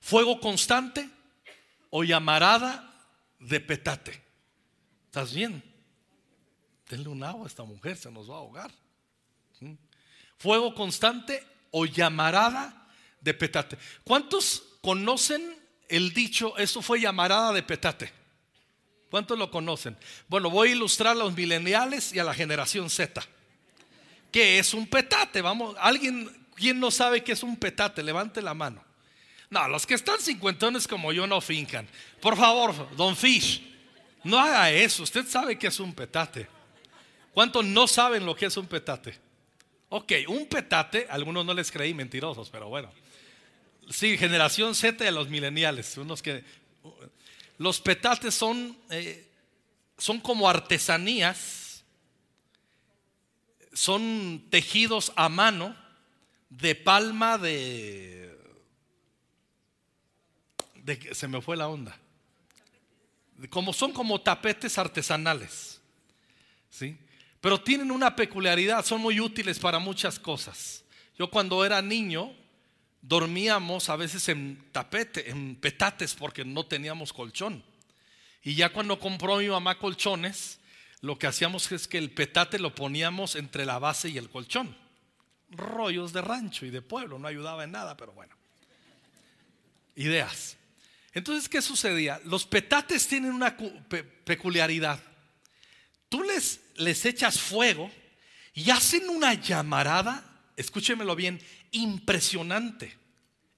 Fuego constante o llamarada de petate. ¿Estás bien? Denle un agua a esta mujer, se nos va a ahogar. Fuego constante o llamarada de petate. ¿Cuántos conocen el dicho, eso fue llamarada de petate? ¿Cuántos lo conocen? Bueno, voy a ilustrar a los mileniales y a la generación Z. ¿Qué es un petate? Vamos, alguien, ¿quién no sabe qué es un petate? Levante la mano. No, los que están cincuentones como yo no fincan. Por favor, don Fish, no haga eso. Usted sabe que es un petate. ¿Cuántos no saben lo que es un petate? Ok, un petate, algunos no les creí mentirosos, pero bueno. Sí, generación Z de los mileniales, unos que los petates son, eh, son como artesanías, son tejidos a mano de palma de, se me fue la onda. Como son como tapetes artesanales. ¿Sí? Pero tienen una peculiaridad, son muy útiles para muchas cosas. Yo cuando era niño dormíamos a veces en tapete, en petates porque no teníamos colchón. Y ya cuando compró mi mamá colchones, lo que hacíamos es que el petate lo poníamos entre la base y el colchón. Rollos de rancho y de pueblo, no ayudaba en nada, pero bueno. Ideas. Entonces, ¿qué sucedía? Los petates tienen una peculiaridad. Tú les, les echas fuego y hacen una llamarada, escúchemelo bien, impresionante,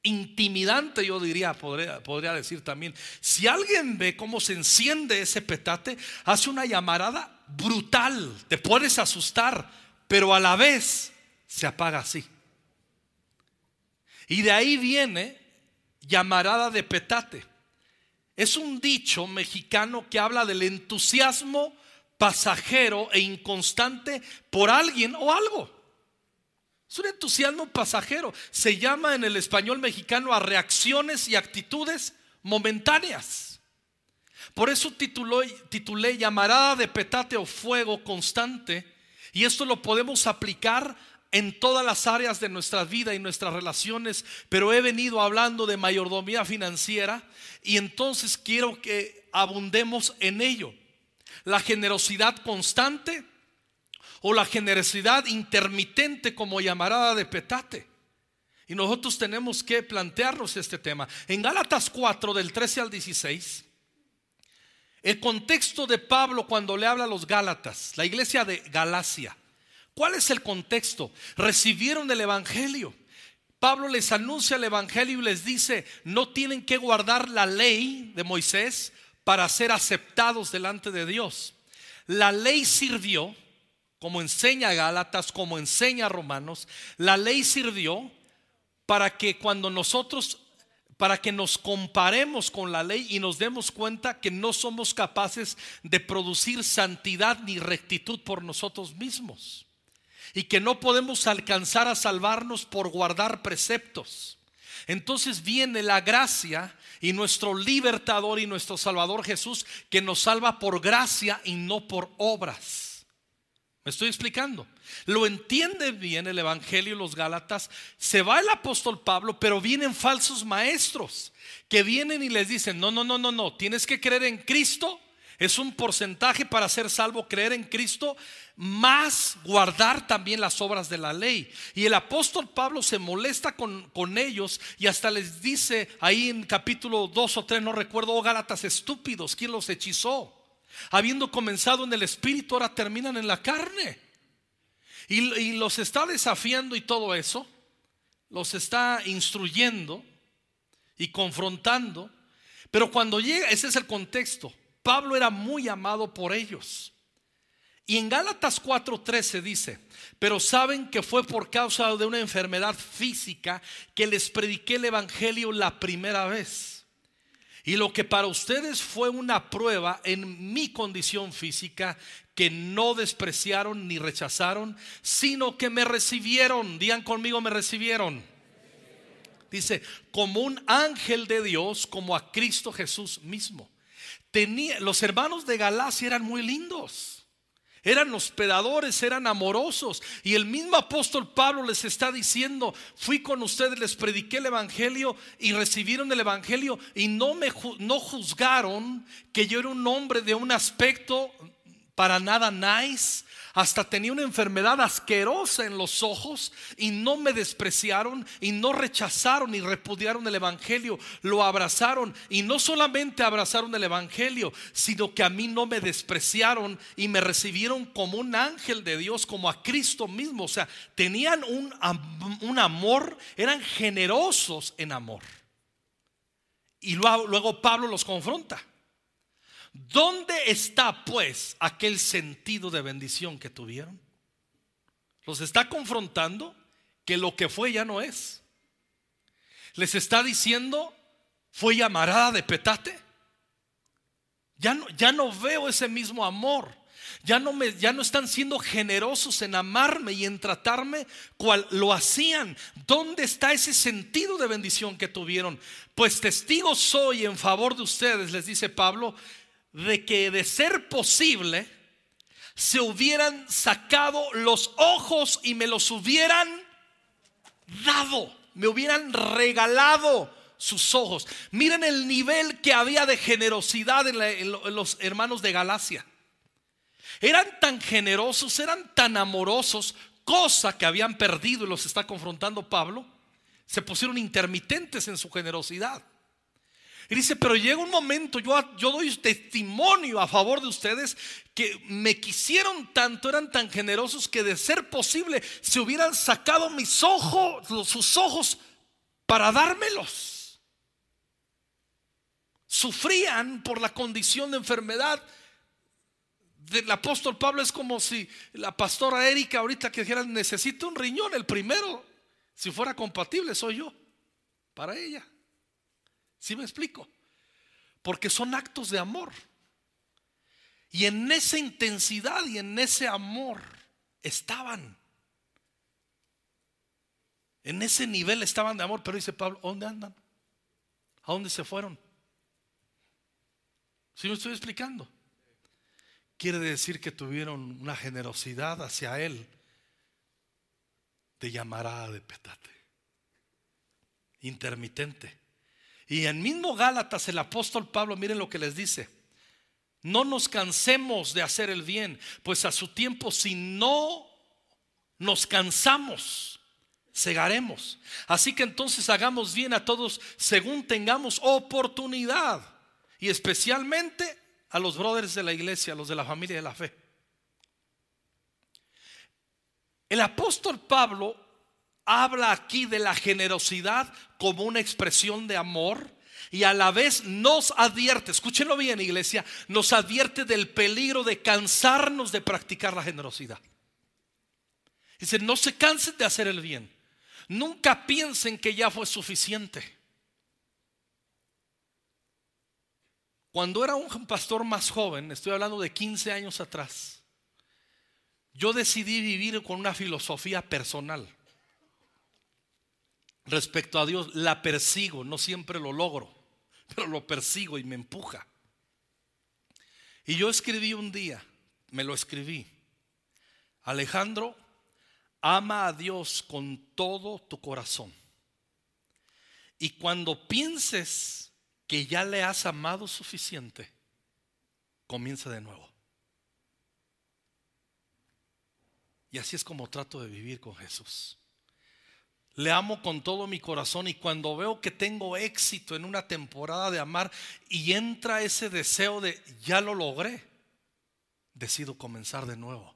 intimidante yo diría, podría, podría decir también. Si alguien ve cómo se enciende ese petate, hace una llamarada brutal, te puedes asustar, pero a la vez se apaga así. Y de ahí viene llamarada de petate. Es un dicho mexicano que habla del entusiasmo pasajero e inconstante por alguien o algo. Es un entusiasmo pasajero. Se llama en el español mexicano a reacciones y actitudes momentáneas. Por eso titulé llamarada de petate o fuego constante. Y esto lo podemos aplicar en todas las áreas de nuestra vida y nuestras relaciones, pero he venido hablando de mayordomía financiera y entonces quiero que abundemos en ello. La generosidad constante o la generosidad intermitente como llamarada de petate. Y nosotros tenemos que plantearnos este tema. En Gálatas 4 del 13 al 16, el contexto de Pablo cuando le habla a los Gálatas, la iglesia de Galacia. ¿Cuál es el contexto? Recibieron el Evangelio. Pablo les anuncia el Evangelio y les dice, no tienen que guardar la ley de Moisés para ser aceptados delante de Dios. La ley sirvió como enseña Gálatas, como enseña Romanos, la ley sirvió para que cuando nosotros, para que nos comparemos con la ley y nos demos cuenta que no somos capaces de producir santidad ni rectitud por nosotros mismos y que no podemos alcanzar a salvarnos por guardar preceptos. Entonces viene la gracia y nuestro libertador y nuestro salvador Jesús que nos salva por gracia y no por obras. ¿Me estoy explicando? Lo entiende bien el Evangelio los Gálatas. Se va el apóstol Pablo, pero vienen falsos maestros que vienen y les dicen, no, no, no, no, no, tienes que creer en Cristo. Es un porcentaje para ser salvo, creer en Cristo, más guardar también las obras de la ley. Y el apóstol Pablo se molesta con, con ellos y hasta les dice ahí en capítulo 2 o 3, no recuerdo, oh Gálatas estúpidos, ¿quién los hechizó? Habiendo comenzado en el espíritu, ahora terminan en la carne. Y, los está desafiando y todo eso. Los está instruyendo y confrontando. Pero cuando llega, ese es el contexto. Pablo era muy amado por ellos. Y en Gálatas 4:13 dice, pero saben que fue por causa de una enfermedad física que les prediqué el Evangelio la primera vez. Y lo que para ustedes fue una prueba en mi condición física, que no despreciaron ni rechazaron, sino que me recibieron. Digan conmigo, me recibieron. Dice, como un ángel de Dios, como a Cristo Jesús mismo. Los hermanos de Galacia eran muy lindos. Eran hospedadores, eran amorosos. Y el mismo apóstol Pablo les está diciendo, fui con ustedes, les prediqué el Evangelio y recibieron el Evangelio y no me no juzgaron que yo era un hombre de un aspecto para nada nice, hasta tenía una enfermedad asquerosa en los ojos y no me despreciaron y no rechazaron y repudiaron el Evangelio, lo abrazaron y no solamente abrazaron el Evangelio, sino que a mí no me despreciaron y me recibieron como un ángel de Dios, como a Cristo mismo. O sea, tenían un, un amor, eran generosos en amor. Y luego, luego Pablo los confronta. ¿Dónde está pues aquel sentido de bendición que tuvieron? Los está confrontando que lo que fue ya no es. Les está diciendo, fue llamarada de petate. Ya no, ya no veo ese mismo amor. Ya no, me, ya no están siendo generosos en amarme y en tratarme cual lo hacían. ¿Dónde está ese sentido de bendición que tuvieron? Pues testigo soy en favor de ustedes, les dice Pablo, de que de ser posible se hubieran sacado los ojos y me los hubieran dado, me hubieran regalado sus ojos. Miren el nivel que había de generosidad en, los hermanos de Galacia. Eran tan generosos, eran tan amorosos, cosa que habían perdido y los está confrontando Pablo. Se pusieron intermitentes en su generosidad. Y dice, pero llega un momento, yo, yo doy testimonio a favor de ustedes que me quisieron tanto, eran tan generosos que de ser posible se hubieran sacado mis ojos, sus ojos para dármelos. Sufrían por la condición de enfermedad del apóstol Pablo es como si la pastora Erika ahorita que dijera necesito un riñón, el primero, si fuera compatible, soy yo, para ella. ¿Sí me explico? Porque son actos de amor. Y en esa intensidad y en ese amor estaban. En ese nivel estaban de amor, pero dice Pablo, ¿dónde andan? ¿A dónde se fueron? ¿Sí me estoy explicando? Quiere decir que tuvieron una generosidad hacia él de llamarada de petate, intermitente. Y en mismo Gálatas el apóstol Pablo, miren lo que les dice. No nos cansemos de hacer el bien, pues a su tiempo si no nos cansamos, cegaremos. Así que entonces hagamos bien a todos según tengamos oportunidad. Y especialmente a los brothers de la iglesia, a los de la familia de la fe. El apóstol Pablo habla aquí de la generosidad como una expresión de amor y a la vez nos advierte, escúchenlo bien iglesia, nos advierte del peligro de cansarnos de practicar la generosidad. Dice, no se cansen de hacer el bien. Nunca piensen que ya fue suficiente. Cuando era un pastor más joven, estoy hablando de 15 años atrás, yo decidí vivir con una filosofía personal respecto a Dios, la persigo, no siempre lo logro, pero lo persigo y me empuja. Y yo escribí un día, me lo escribí, Alejandro, ama a Dios con todo tu corazón. Y cuando pienses que ya le has amado suficiente, comienza de nuevo. Y así es como trato de vivir con Jesús. Le amo con todo mi corazón y cuando veo que tengo éxito en una temporada de amar y entra ese deseo de ya lo logré, decido comenzar de nuevo.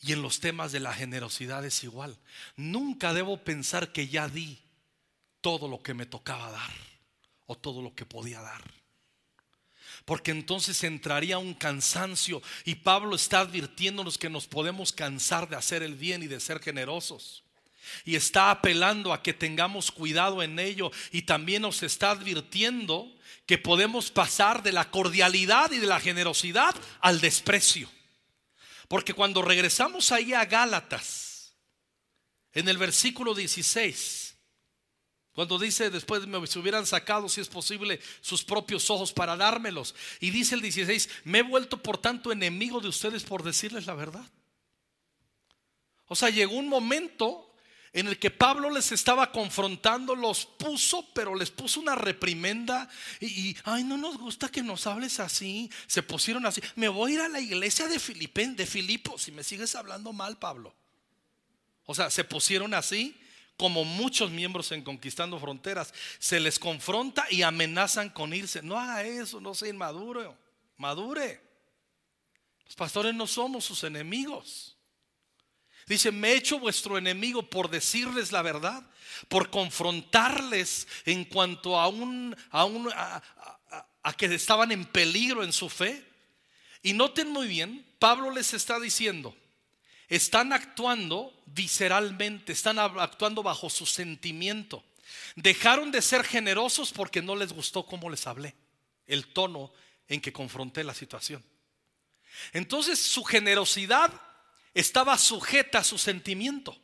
Y en los temas de la generosidad es igual. Nunca debo pensar que ya di todo lo que me tocaba dar o todo lo que podía dar. Porque entonces entraría un cansancio y Pablo está advirtiéndonos que nos podemos cansar de hacer el bien y de ser generosos. Y está apelando a que tengamos cuidado en ello. Y también nos está advirtiendo que podemos pasar de la cordialidad y de la generosidad al desprecio. Porque cuando regresamos ahí a Gálatas, en el versículo 16, Cuando dice después me hubieran sacado, si es posible, sus propios ojos para dármelos. Y dice el 16, me he vuelto por tanto enemigo de ustedes por decirles la verdad. O sea, llegó un momento en el que Pablo les estaba confrontando, los puso, pero les puso una reprimenda y, ay, no nos gusta que nos hables así. Se pusieron así. Me voy a ir a la iglesia de Filipen, de Filipos, si me sigues hablando mal, Pablo. O sea, se pusieron así como muchos miembros en Conquistando Fronteras, se les confronta y amenazan con irse. No haga eso, no sea inmaduro, madure. Los pastores no somos sus enemigos. Dice, me he hecho vuestro enemigo por decirles la verdad, por confrontarles en cuanto a, un, a, a que estaban en peligro en su fe. Y noten muy bien, Pablo les está diciendo, están actuando visceralmente, están actuando bajo su sentimiento. Dejaron de ser generosos porque no les gustó cómo les hablé, el tono en que confronté la situación. Entonces su generosidad estaba sujeta a su sentimiento.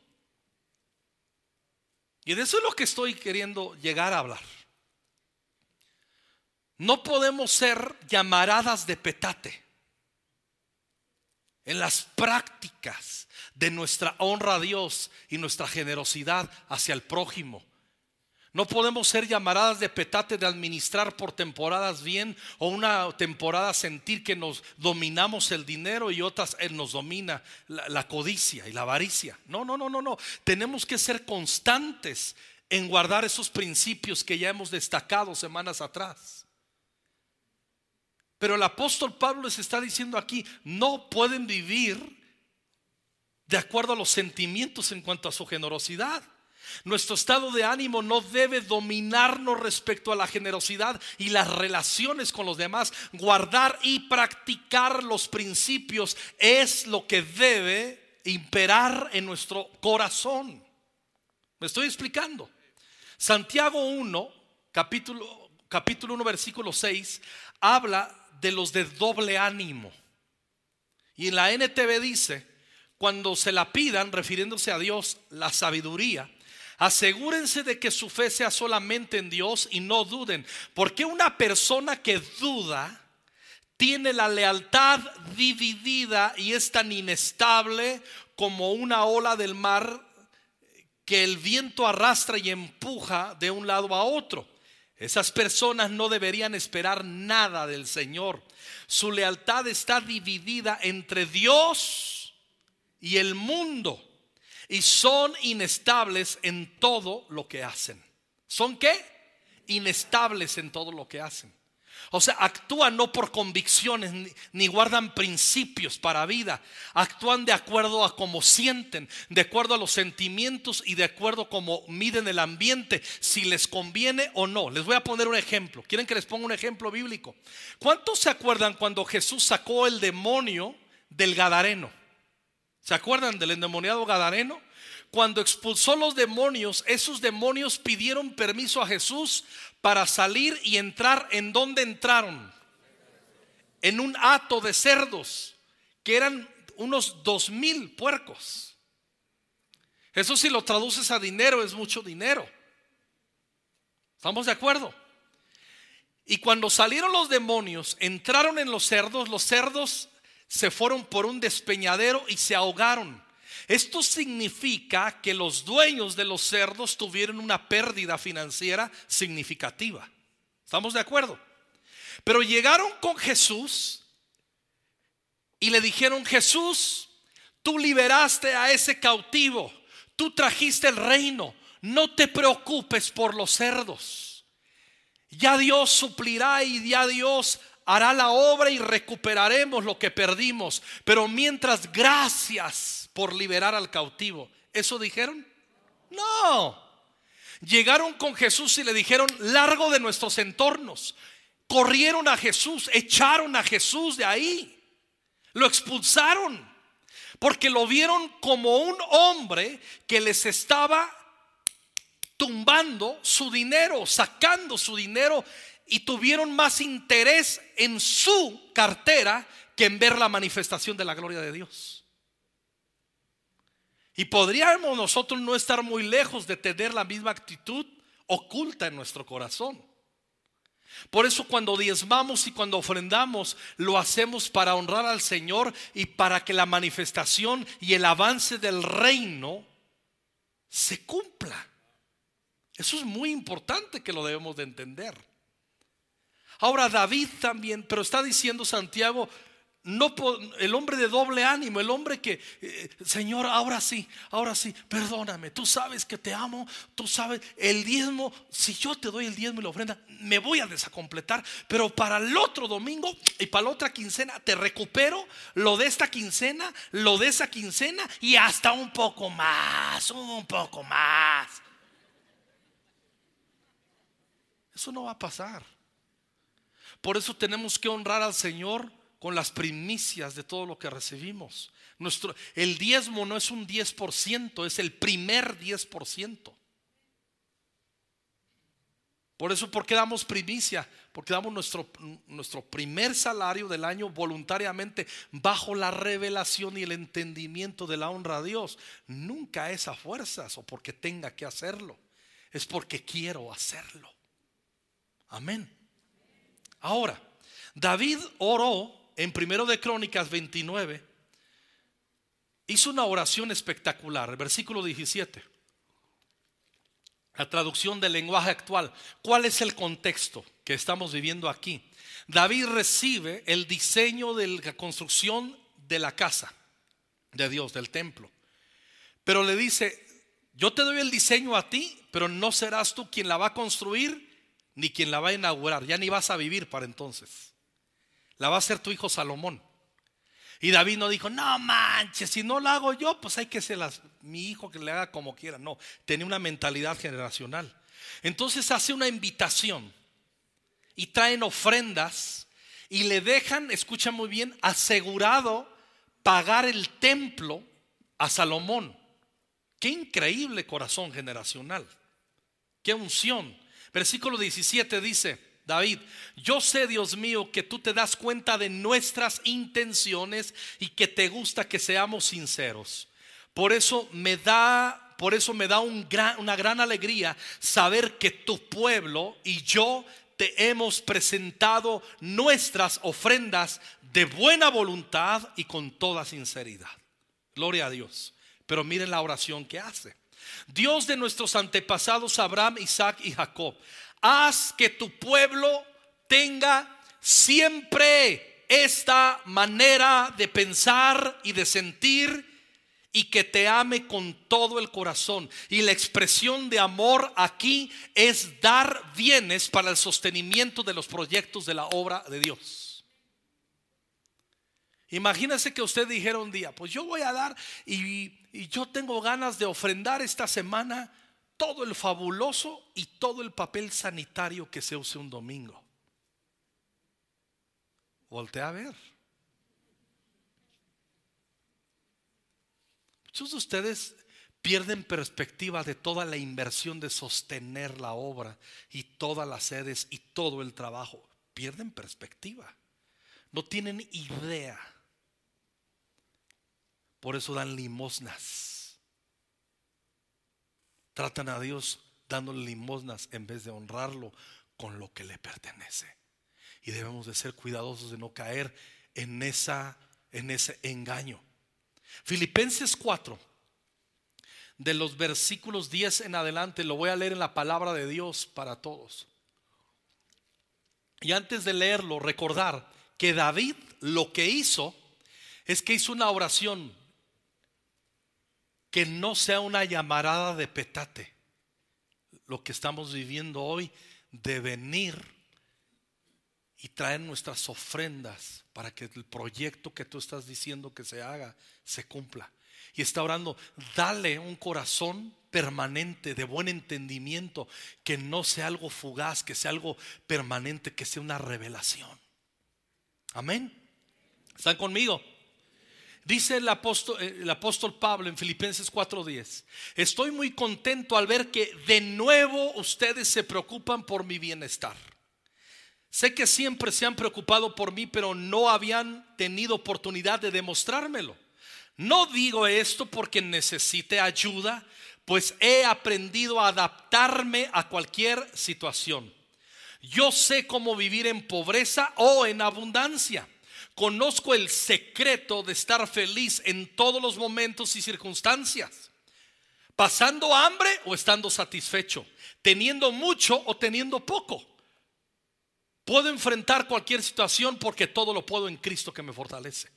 Y de eso es lo que estoy queriendo llegar a hablar. No podemos ser llamaradas de petate en las prácticas de nuestra honra a Dios y nuestra generosidad hacia el prójimo. No podemos ser llamaradas de petate de administrar por temporadas bien o una temporada sentir que nos dominamos el dinero y otras eh, nos domina la, la, codicia y la avaricia. No, no, no, no, no. Tenemos que ser constantes en guardar esos principios que ya hemos destacado semanas atrás. Pero el apóstol Pablo les está diciendo aquí, no pueden vivir de acuerdo a los sentimientos en cuanto a su generosidad. Nuestro estado de ánimo no debe dominarnos respecto a la generosidad y las relaciones con los demás. Guardar y practicar los principios es lo que debe imperar en nuestro corazón. ¿Me estoy explicando? Santiago 1, capítulo, capítulo 1, versículo 6, habla de los de doble ánimo. Y en la NTV dice, cuando se la pidan, refiriéndose a Dios, la sabiduría, asegúrense de que su fe sea solamente en Dios y no duden, porque una persona que duda tiene la lealtad dividida y es tan inestable como una ola del mar que el viento arrastra y empuja de un lado a otro. Esas personas no deberían esperar nada del Señor. Su lealtad está dividida entre Dios y el mundo y son inestables en todo lo que hacen. ¿Son qué? Inestables en todo lo que hacen. O sea, actúan no por convicciones ni, guardan principios para vida. Actúan de acuerdo a cómo sienten, de acuerdo a los sentimientos y de acuerdo a cómo miden el ambiente, si les conviene o no. Les voy a poner un ejemplo. ¿Quieren que les ponga un ejemplo bíblico? ¿Cuántos se acuerdan cuando Jesús sacó el demonio del Gadareno? ¿Se acuerdan del endemoniado Gadareno? Cuando expulsó los demonios, esos demonios pidieron permiso a Jesús para salir y entrar en donde entraron. En un hato de cerdos, que eran unos dos mil puercos. Eso si lo traduces a dinero es mucho dinero. ¿Estamos de acuerdo? Y cuando salieron los demonios, entraron en los cerdos, los cerdos se fueron por un despeñadero y se ahogaron. Esto significa que los dueños de los cerdos tuvieron una pérdida financiera significativa. ¿Estamos de acuerdo? Pero llegaron con Jesús y le dijeron, Jesús, tú liberaste a ese cautivo, tú trajiste el reino, no te preocupes por los cerdos. Ya Dios suplirá y ya Dios hará la obra y recuperaremos lo que perdimos. Pero mientras, gracias por liberar al cautivo. ¿Eso dijeron? No. Llegaron con Jesús y le dijeron, largo de nuestros entornos. Corrieron a Jesús, echaron a Jesús de ahí. Lo expulsaron. Porque lo vieron como un hombre que les estaba tumbando su dinero, sacando su dinero y tuvieron más interés en su cartera que en ver la manifestación de la gloria de Dios. Y podríamos nosotros no estar muy lejos de tener la misma actitud oculta en nuestro corazón. Por eso cuando diezmamos y cuando ofrendamos, lo hacemos para honrar al Señor y para que la manifestación y el avance del reino se cumpla. Eso es muy importante que lo debemos de entender. Ahora David también, pero está diciendo Santiago, no el hombre de doble ánimo, el hombre que, eh, Señor, ahora sí, ahora sí, perdóname, tú sabes que te amo, tú sabes, el diezmo, si yo te doy el diezmo y la ofrenda, me voy a desacompletar, pero para el otro domingo y para la otra quincena te recupero lo de esta quincena, lo de esa quincena y hasta un poco más, un poco más. Eso no va a pasar. Por eso tenemos que honrar al Señor con las primicias de todo lo que recibimos. Nuestro, el diezmo no es un 10%, es el primer 10%. Por eso, ¿por qué damos primicia? Porque damos nuestro, nuestro primer salario del año voluntariamente bajo la revelación y el entendimiento de la honra a Dios. Nunca es a fuerzas o porque tenga que hacerlo. Es porque quiero hacerlo. Amén. Ahora, David oró en primero de Crónicas 29, hizo una oración espectacular, el versículo 17. La traducción del lenguaje actual. ¿Cuál es el contexto que estamos viviendo aquí? David recibe el diseño de la construcción de la casa de Dios, del templo. Pero le dice, yo te doy el diseño a ti, pero no serás tú quien la va a construir ni quien la va a inaugurar. Ya ni vas a vivir para entonces. La va a hacer tu hijo Salomón. Y David no dijo, no manches, si no la hago yo, pues hay que ser mi hijo que le haga como quiera. No, tenía una mentalidad generacional. Entonces hace una invitación y traen ofrendas y le dejan, escucha muy bien, asegurado pagar el templo a Salomón. Qué increíble corazón generacional. Qué unción. Versículo 17 dice, David, yo sé, Dios mío, que tú te das cuenta de nuestras intenciones y que te gusta que seamos sinceros. Por eso me da, por eso me da una gran alegría saber que tu pueblo y yo te hemos presentado nuestras ofrendas de buena voluntad y con toda sinceridad. Gloria a Dios. Pero miren la oración que hace. Dios de nuestros antepasados Abraham, Isaac y Jacob haz que tu pueblo tenga siempre esta manera de pensar y de sentir y que te ame con todo el corazón. Y la expresión de amor aquí es dar bienes para el sostenimiento de los proyectos de la obra de Dios. Imagínese que usted dijera un día, pues yo voy a dar y, y yo tengo ganas de ofrendar esta semana todo el fabuloso y todo el papel sanitario que se use un domingo. Voltea a ver. Muchos de ustedes pierden perspectiva de toda la inversión de sostener la obra y todas las sedes y todo el trabajo. Pierden perspectiva. No tienen idea. Por eso dan limosnas Tratan a Dios dándole limosnas en vez de honrarlo con lo que le pertenece. Y debemos de ser cuidadosos de no caer en, esa, en ese engaño. Filipenses 4, de los versículos 10 en adelante, lo voy a leer en la palabra de Dios para todos. Y antes de leerlo, recordar que David lo que hizo es que hizo una oración que no sea una llamarada de petate. Lo que estamos viviendo hoy de venir y traer nuestras ofrendas para que el proyecto que tú estás diciendo que se haga se cumpla. Y está orando, dale un corazón permanente, de buen entendimiento, que no sea algo fugaz, que sea algo permanente, que sea una revelación. Amén. ¿Están conmigo? Dice el apóstol, eh, el apóstol Pablo en Filipenses 4:10, estoy muy contento al ver que de nuevo ustedes se preocupan por mi bienestar. Sé que siempre se han preocupado por mí, pero no habían tenido oportunidad de demostrármelo. No digo esto porque necesite ayuda, pues he aprendido a adaptarme a cualquier situación. Yo sé cómo vivir en pobreza o en abundancia. Conozco el secreto de estar feliz en todos los momentos y circunstancias. Pasando hambre o estando satisfecho. Teniendo mucho o teniendo poco. Puedo enfrentar cualquier situación porque todo lo puedo en Cristo que me fortalece.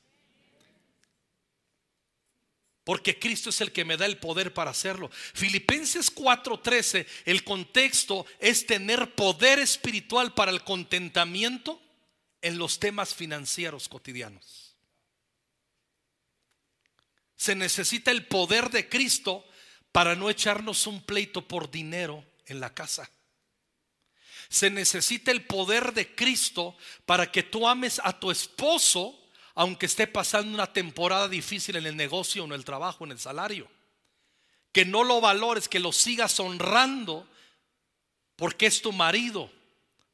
Porque Cristo es el que me da el poder para hacerlo. Filipenses 4:13, el contexto es tener poder espiritual para el contentamiento en los temas financieros cotidianos. Se necesita el poder de Cristo para no echarnos un pleito por dinero en la casa. Se necesita el poder de Cristo para que tú ames a tu esposo aunque esté pasando una temporada difícil en el negocio, en el trabajo, en el salario. Que no lo valores, que lo sigas honrando porque es tu marido,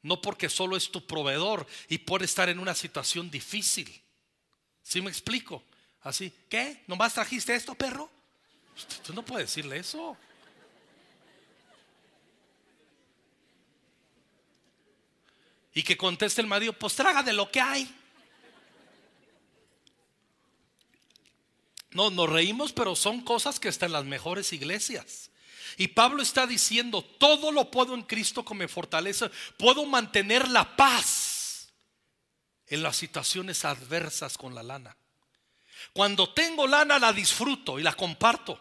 no porque solo es tu proveedor y puede estar en una situación difícil. ¿Sí me explico? Así, ¿qué? ¿Nomás trajiste esto, perro? Tú no puedes decirle eso. Y que conteste el marido, pues traga de lo que hay. No, nos reímos, pero son cosas que están en las mejores iglesias. Y Pablo está diciendo, todo lo puedo en Cristo que me fortalece. Puedo mantener la paz en las situaciones adversas con la lana. Cuando tengo lana la disfruto y la comparto.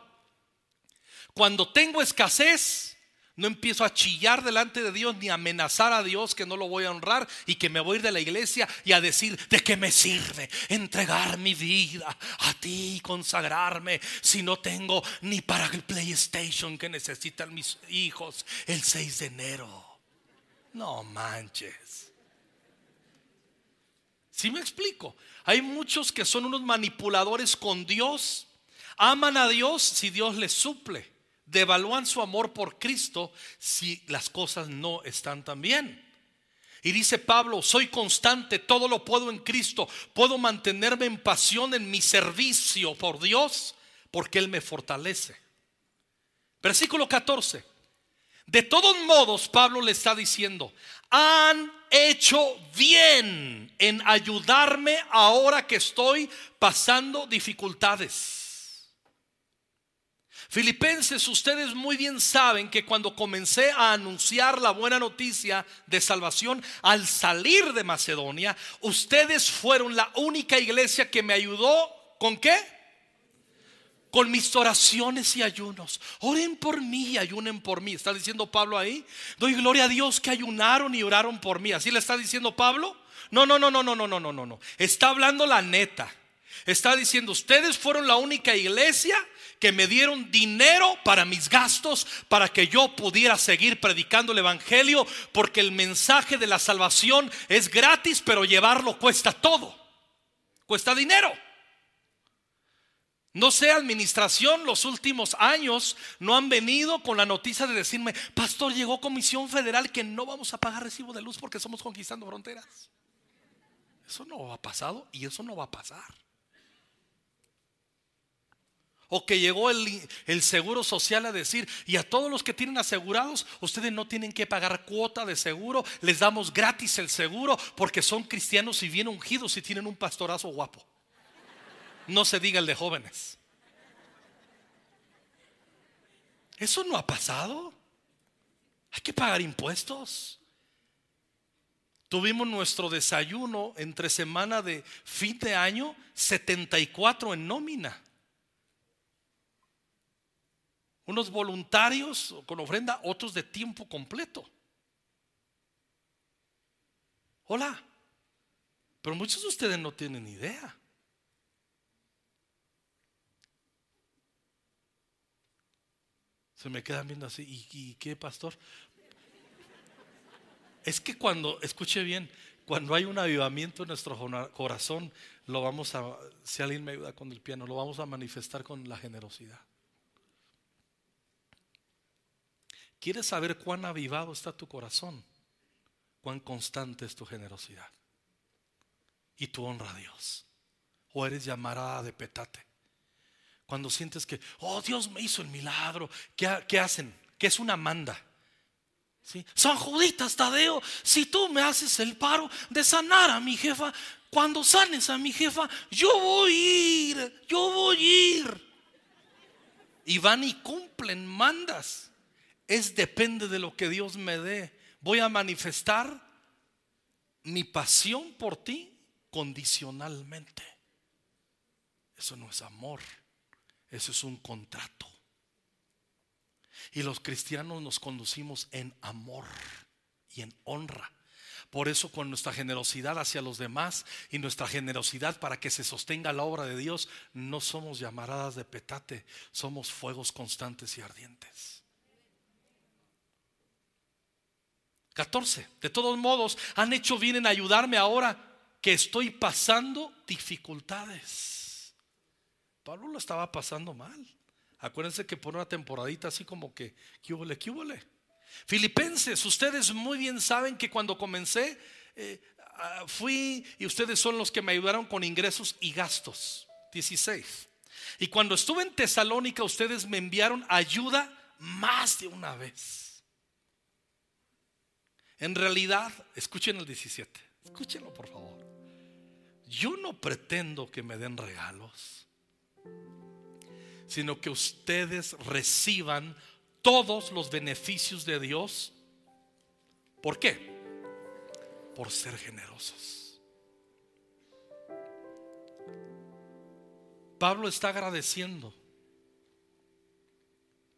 Cuando tengo escasez, no empiezo a chillar delante de Dios ni a amenazar a Dios que no lo voy a honrar y que me voy a ir de la iglesia y a decir de qué me sirve entregar mi vida a ti y consagrarme si no tengo ni para el PlayStation que necesitan mis hijos el 6 de enero. No manches. Si me explico? Hay muchos que son unos manipuladores con Dios. Aman a Dios si Dios les suple devalúan su amor por Cristo si las cosas no están tan bien. Y dice Pablo, soy constante, todo lo puedo en Cristo, puedo mantenerme en pasión en mi servicio por Dios, porque Él me fortalece. Versículo 14. De todos modos, Pablo le está diciendo, han hecho bien en ayudarme ahora que estoy pasando dificultades. Filipenses, ustedes muy bien saben que cuando comencé a anunciar la buena noticia de salvación al salir de Macedonia, ustedes fueron la única iglesia que me ayudó con qué? Con mis oraciones y ayunos. Oren por mí y ayunen por mí. Está diciendo Pablo ahí. Doy gloria a Dios que ayunaron y oraron por mí. Así le está diciendo Pablo. No, no, no, no, no, no, no, no, no. Está hablando la neta. Está diciendo, ustedes fueron la única iglesia que me dieron dinero para mis gastos, para que yo pudiera seguir predicando el Evangelio, porque el mensaje de la salvación es gratis, pero llevarlo cuesta todo, cuesta dinero. No sé, administración, los últimos años no han venido con la noticia de decirme, pastor, llegó Comisión Federal que no vamos a pagar recibo de luz porque somos conquistando fronteras. Eso no ha pasado y eso no va a pasar o que llegó el, seguro social a decir, y a todos los que tienen asegurados, ustedes no tienen que pagar cuota de seguro, les damos gratis el seguro porque son cristianos y bien ungidos y tienen un pastorazo guapo. No se diga el de jóvenes. Eso no ha pasado. Hay que pagar impuestos. Tuvimos nuestro desayuno entre semana de fin de año, 74 en nómina unos voluntarios con ofrenda, otros de tiempo completo. Hola, pero muchos de ustedes no tienen idea. Se me quedan viendo así, ¿y, y qué pastor? Es que cuando, escuche bien, cuando hay un avivamiento en nuestro corazón, lo vamos a, si alguien me ayuda con el piano, lo vamos a manifestar con la generosidad. ¿Quieres saber cuán avivado está tu corazón? ¿Cuán constante es tu generosidad? Y tu honra a Dios. ¿O eres llamarada de petate? Cuando sientes que, oh, Dios me hizo el milagro. ¿Qué, hacen? ¿Qué es una manda? ¿Sí? San Juditas Tadeo, si tú me haces el paro de sanar a mi jefa, cuando sanes a mi jefa, yo voy a ir, yo voy a ir. Y van y cumplen mandas. Es depende de lo que Dios me dé. Voy a manifestar mi pasión por ti condicionalmente. Eso no es amor, eso es un contrato. Y los cristianos nos conducimos en amor y en honra. Por eso con nuestra generosidad hacia los demás y nuestra generosidad para que se sostenga la obra de Dios, no somos llamaradas de petate, somos fuegos constantes y ardientes. 14. De todos modos, han hecho bien en ayudarme ahora que estoy pasando dificultades. Pablo lo estaba pasando mal. Acuérdense que por una temporadita así como que, ¿qué hubo, qué? Filipenses, ustedes muy bien saben que cuando comencé eh, ah, fui y ustedes son los que me ayudaron con ingresos y gastos. 16. Y cuando estuve en Tesalónica, ustedes me enviaron ayuda más de una vez. En realidad, escuchen el 17, escúchenlo por favor. Yo no pretendo que me den regalos, sino que ustedes reciban todos los beneficios de Dios. ¿Por qué? Por ser generosos. Pablo está agradeciendo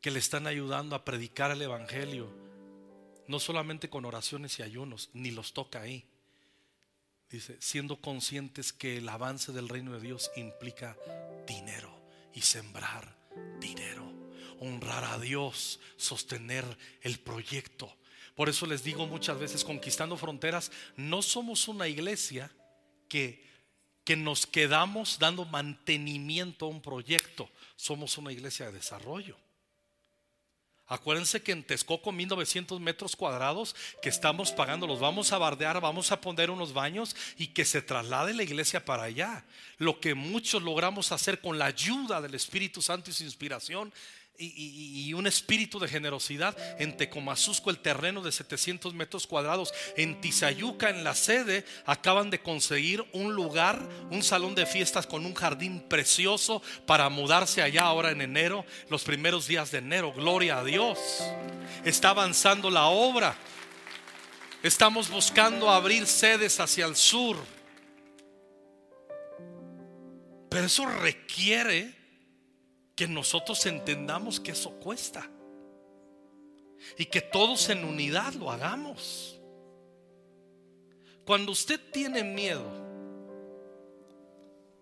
que le están ayudando a predicar el Evangelio, no solamente con oraciones y ayunos, ni los toca ahí. Dice, siendo conscientes que el avance del reino de Dios implica dinero y sembrar dinero honrar a Dios, sostener el proyecto. Por eso les digo muchas veces, conquistando fronteras, no somos una iglesia que, que nos quedamos dando mantenimiento a un proyecto, somos una iglesia de desarrollo. Acuérdense que en Texcoco, 1900 metros cuadrados que estamos pagando, los vamos a bardear, vamos a poner unos baños y que se traslade la iglesia para allá. Lo que muchos logramos hacer con la ayuda del Espíritu Santo y su inspiración y, un espíritu de generosidad en Tecomazusco, el terreno de 700 metros cuadrados. En Tizayuca, en la sede, acaban de conseguir un lugar, un salón de fiestas con un jardín precioso para mudarse allá ahora en enero, los primeros días de enero. Gloria a Dios. Está avanzando la obra. Estamos buscando abrir sedes hacia el sur. Pero eso requiere que nosotros entendamos que eso cuesta y que todos en unidad lo hagamos. Cuando usted tiene miedo,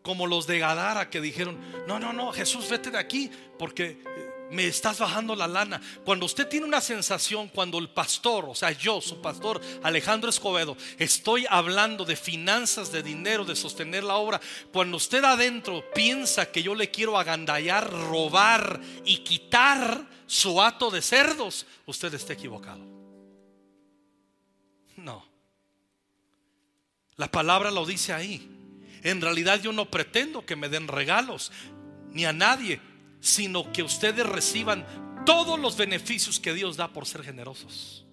como los de Gadara que dijeron, no, no, no, Jesús, vete de aquí, porque me estás bajando la lana. Cuando usted tiene una sensación, cuando el pastor, o sea, yo, su pastor Alejandro Escobedo, estoy hablando de finanzas, de dinero, de sostener la obra, cuando usted adentro piensa que yo le quiero agandallar, robar y quitar su hato de cerdos, usted está equivocado. No. La palabra lo dice ahí. En realidad yo no pretendo que me den regalos, ni a nadie sino que ustedes reciban todos los beneficios que Dios da por ser generosos.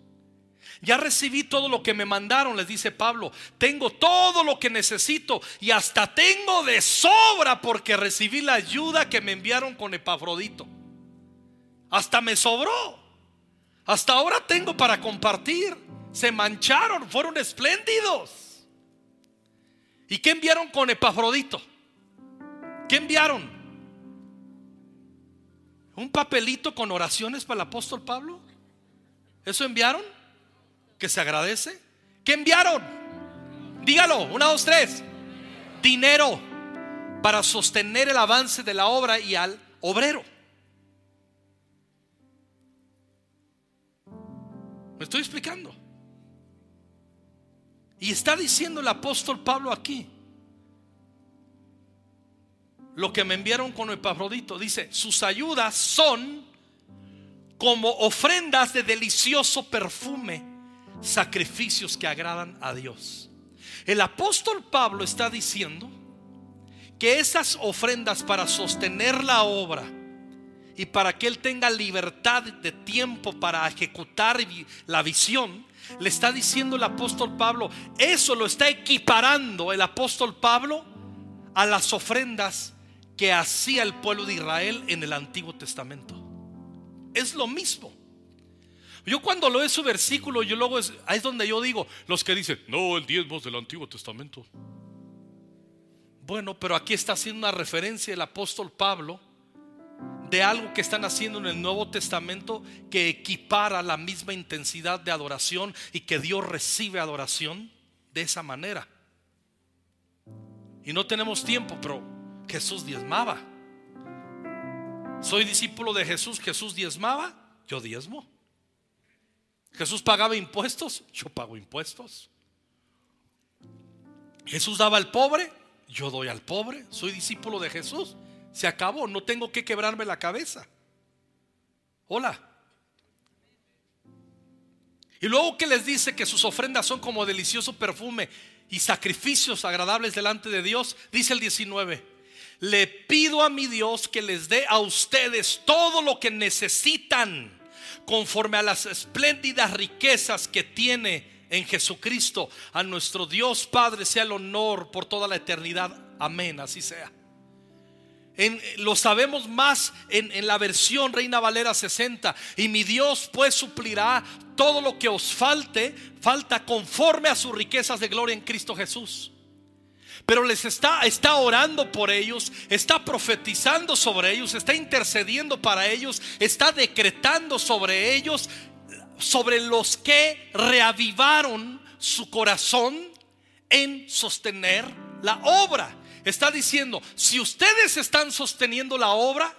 Ya recibí todo lo que me mandaron, les dice Pablo. Tengo todo lo que necesito y hasta tengo de sobra porque recibí la ayuda que me enviaron con Epafrodito. Hasta me sobró. Hasta ahora tengo para compartir. Se mancharon, fueron espléndidos. ¿Y qué enviaron con Epafrodito? ¿Qué enviaron? Un papelito con oraciones para el apóstol Pablo? ¿Eso enviaron? ¿Que se agradece? ¿Qué enviaron? Dígalo, una, dos, tres. Dinero para sostener el avance de la obra y al obrero. ¿Me estoy explicando? Y está diciendo el apóstol Pablo aquí lo que me enviaron con Epafrodito. Dice, sus ayudas son como ofrendas de delicioso perfume, sacrificios que agradan a Dios. El apóstol Pablo está diciendo que esas ofrendas para sostener la obra y para que Él tenga libertad de tiempo para ejecutar la visión, le está diciendo el apóstol Pablo, eso lo está equiparando el apóstol Pablo a las ofrendas que hacía el pueblo de Israel en el Antiguo Testamento. Es lo mismo. Yo cuando leo ese versículo, yo luego es, ahí es donde yo digo, los que dicen, no, el diezmo es del Antiguo Testamento. Bueno, pero aquí está haciendo una referencia el apóstol Pablo de algo que están haciendo en el Nuevo Testamento que equipara la misma intensidad de adoración y que Dios recibe adoración de esa manera. Y no tenemos tiempo, pero Jesús diezmaba. Soy discípulo de Jesús, Jesús diezmaba, yo diezmo. Jesús pagaba impuestos, yo pago impuestos. Jesús daba al pobre, yo doy al pobre. Soy discípulo de Jesús. Se acabó, no tengo que quebrarme la cabeza. Hola. Y luego que les dice que sus ofrendas son como delicioso perfume y sacrificios agradables delante de Dios, dice el 19 le pido a mi Dios que les dé a ustedes todo lo que necesitan conforme a las espléndidas riquezas que tiene en Jesucristo. A nuestro Dios Padre sea el honor por toda la eternidad. Amén, así sea. lo sabemos más en, en la versión Reina Valera 60. Y mi Dios pues suplirá todo lo que os falte, falta conforme a sus riquezas de gloria en Cristo Jesús pero les está, orando por ellos, está profetizando sobre ellos, está intercediendo para ellos, está decretando sobre ellos, sobre los que reavivaron su corazón en sostener la obra. Está diciendo, si ustedes están sosteniendo la obra,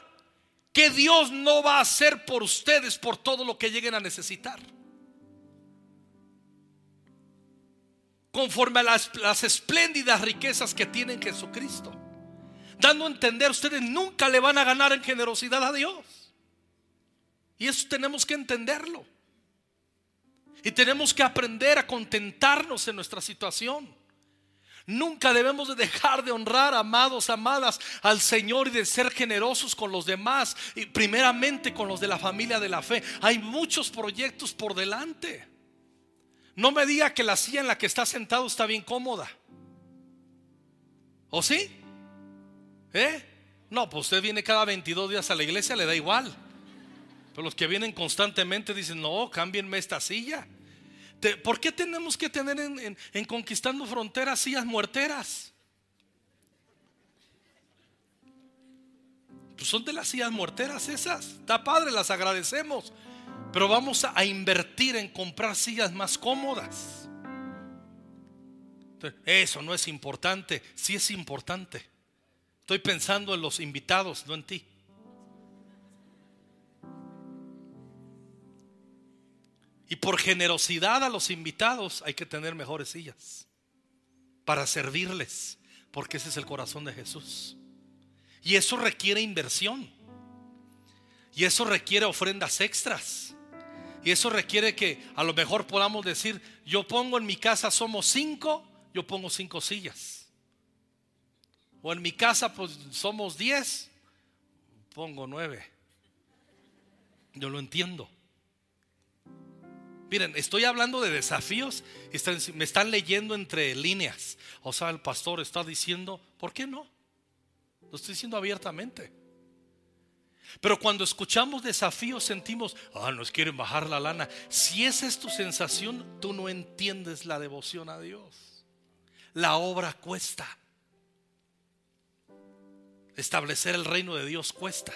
que Dios no va a hacer por ustedes por todo lo que lleguen a necesitar. Conforme a las, espléndidas riquezas que tiene Jesucristo. Dando a entender, ustedes nunca le van a ganar en generosidad a Dios. Y eso tenemos que entenderlo. Y tenemos que aprender a contentarnos en nuestra situación. Nunca debemos de dejar de honrar, amados, amadas, al Señor y de ser generosos con los demás, y primeramente con los de la familia de la fe. Hay muchos proyectos por delante. No me diga que la silla en la que está sentado está bien cómoda. ¿O sí? ¿Eh? No, pues usted viene cada 22 días a la iglesia, le da igual. Pero los que vienen constantemente dicen, no, cámbienme esta silla. ¿Por qué tenemos que tener en, en Conquistando Fronteras sillas muerteras? Pues son de las sillas muerteras esas. Está padre, las agradecemos. Pero vamos a invertir en comprar sillas más cómodas. Eso no es importante. Sí es importante. Estoy pensando en los invitados, no en ti. Y por generosidad a los invitados hay que tener mejores sillas para servirles, porque ese es el corazón de Jesús. Y eso requiere inversión. Y eso requiere ofrendas extras. Y eso requiere que a lo mejor podamos decir, yo pongo en mi casa somos cinco, yo pongo cinco sillas. O en mi casa pues somos diez, pongo nueve. Yo lo entiendo. Miren, estoy hablando de desafíos me están leyendo entre líneas. O sea, el pastor está diciendo, ¿por qué no? Lo estoy diciendo abiertamente. Pero cuando escuchamos desafíos sentimos, ah, nos quieren bajar la lana. Si esa es tu sensación, tú no entiendes la devoción a Dios. La obra cuesta. Establecer el reino de Dios cuesta.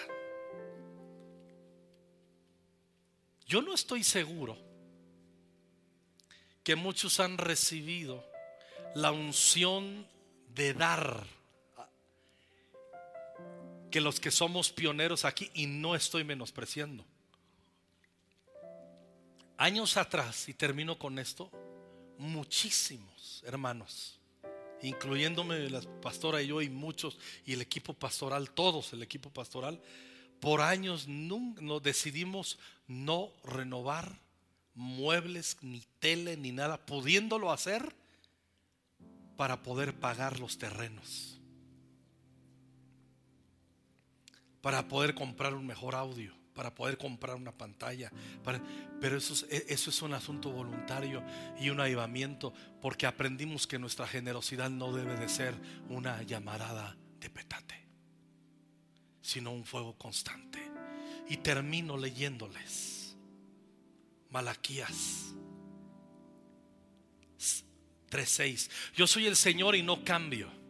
Yo no estoy seguro que muchos han recibido la unción de dar que los que somos pioneros aquí y no estoy menospreciando. Años atrás, y termino con esto, muchísimos hermanos, incluyéndome la pastora y yo y muchos, y el equipo pastoral, todos el equipo pastoral, por años no decidimos no renovar muebles, ni tele, ni nada, pudiéndolo hacer para poder pagar los terrenos. Para poder comprar un mejor audio, para poder comprar una pantalla. pero eso es, e, eso es un asunto voluntario y un avivamiento, porque aprendimos que nuestra generosidad no debe de ser una llamarada de petate, sino un fuego constante. Y termino leyéndoles Malaquías 3:6. Yo soy el Señor y no cambio.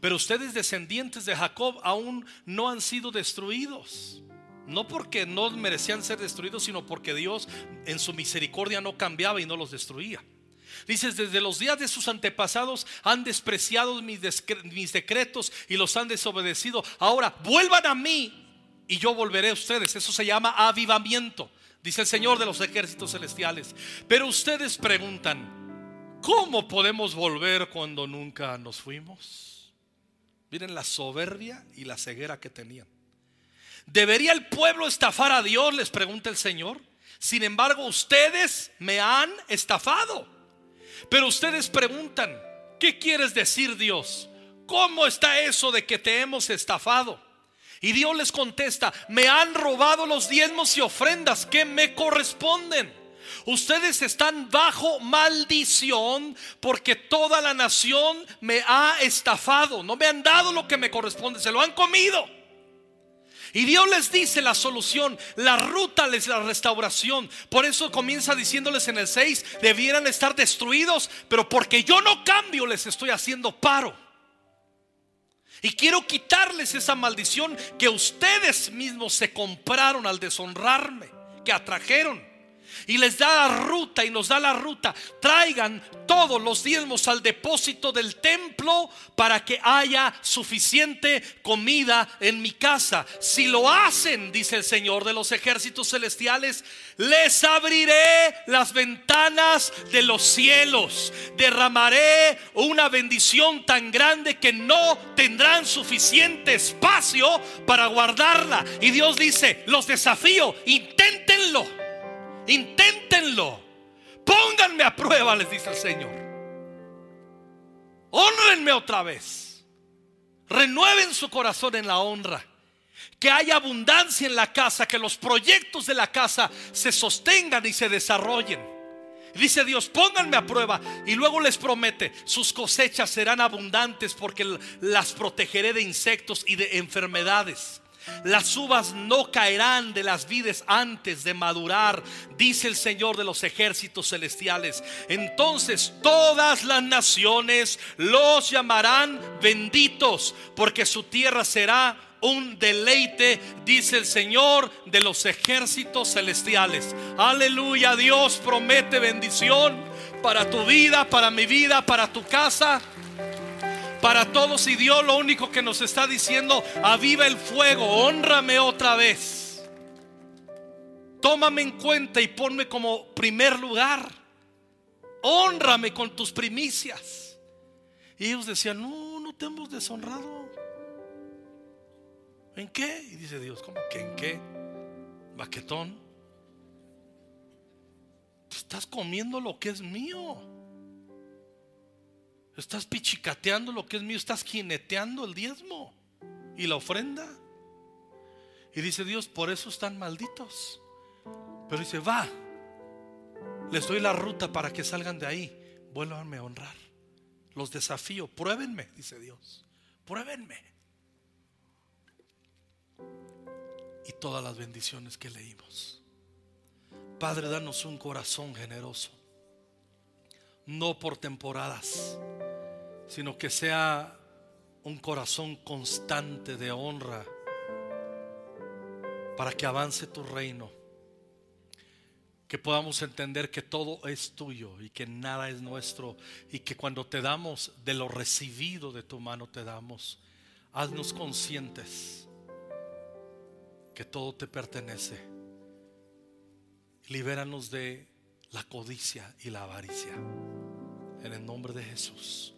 Pero ustedes descendientes de Jacob aún no han sido destruidos. No porque no merecían ser destruidos, sino porque Dios en su misericordia no cambiaba y no los destruía. Dices, desde los días de sus antepasados han despreciado mis, mis, decretos y los han desobedecido. Ahora, vuelvan a mí y yo volveré a ustedes. Eso se llama avivamiento, dice el Señor de los ejércitos celestiales. Pero ustedes preguntan, ¿cómo podemos volver cuando nunca nos fuimos? Miren la soberbia y la ceguera que tenían. ¿Debería el pueblo estafar a Dios? Les pregunta el Señor. Sin embargo, ustedes me han estafado. Pero ustedes preguntan, ¿qué quieres decir Dios? ¿Cómo está eso de que te hemos estafado? Y Dios les contesta, me han robado los diezmos y ofrendas que me corresponden. Ustedes están bajo maldición porque toda la nación me ha estafado. No me han dado lo que me corresponde, se lo han comido. Y Dios les dice la solución, la ruta es la restauración. Por eso comienza diciéndoles en el 6, debieran estar destruidos, pero porque yo no cambio les estoy haciendo paro. Y quiero quitarles esa maldición que ustedes mismos se compraron al deshonrarme, que atrajeron y les da la ruta y nos da la ruta. Traigan todos los diezmos al depósito del templo para que haya suficiente comida en mi casa. Si lo hacen, dice el Señor de los ejércitos celestiales, les abriré las ventanas de los cielos. Derramaré una bendición tan grande que no tendrán suficiente espacio para guardarla. Y Dios dice, los desafío, inténtenlo. Inténtenlo. Pónganme a prueba, les dice el Señor. Honrenme otra vez. Renueven su corazón en la honra. Que haya abundancia en la casa, que los proyectos de la casa se sostengan y se desarrollen. Dice Dios, pónganme a prueba. Y luego les promete, sus cosechas serán abundantes porque las protegeré de insectos y de enfermedades. Las uvas no caerán de las vides antes de madurar, dice el Señor de los ejércitos celestiales. Entonces todas las naciones los llamarán benditos, porque su tierra será un deleite, dice el Señor de los ejércitos celestiales. Aleluya, Dios promete bendición para tu vida, para mi vida, para tu casa para todos y Dios lo único que nos está diciendo, aviva el fuego, honrame otra vez. Tómame en cuenta y ponme como primer lugar. Honrame con tus primicias. Y ellos decían, no, no te hemos deshonrado. ¿En qué? Y dice Dios, ¿cómo que en qué? Baquetón. Estás comiendo lo que es mío. Estás pichicateando lo que es mío, estás jineteando el diezmo y la ofrenda. Y dice Dios, por eso están malditos. Pero dice, va, les doy la ruta para que salgan de ahí. Vuélvanme a honrar. Los desafío, pruébenme, dice Dios. Pruébenme. Y todas las bendiciones que leímos. Padre, danos un corazón generoso no por temporadas, sino que sea un corazón constante de honra para que avance tu reino. Que podamos entender que todo es tuyo y que nada es nuestro y que cuando te damos de lo recibido de tu mano te damos, haznos conscientes que todo te pertenece. Libéranos de la codicia y la avaricia. En el nombre de Jesús.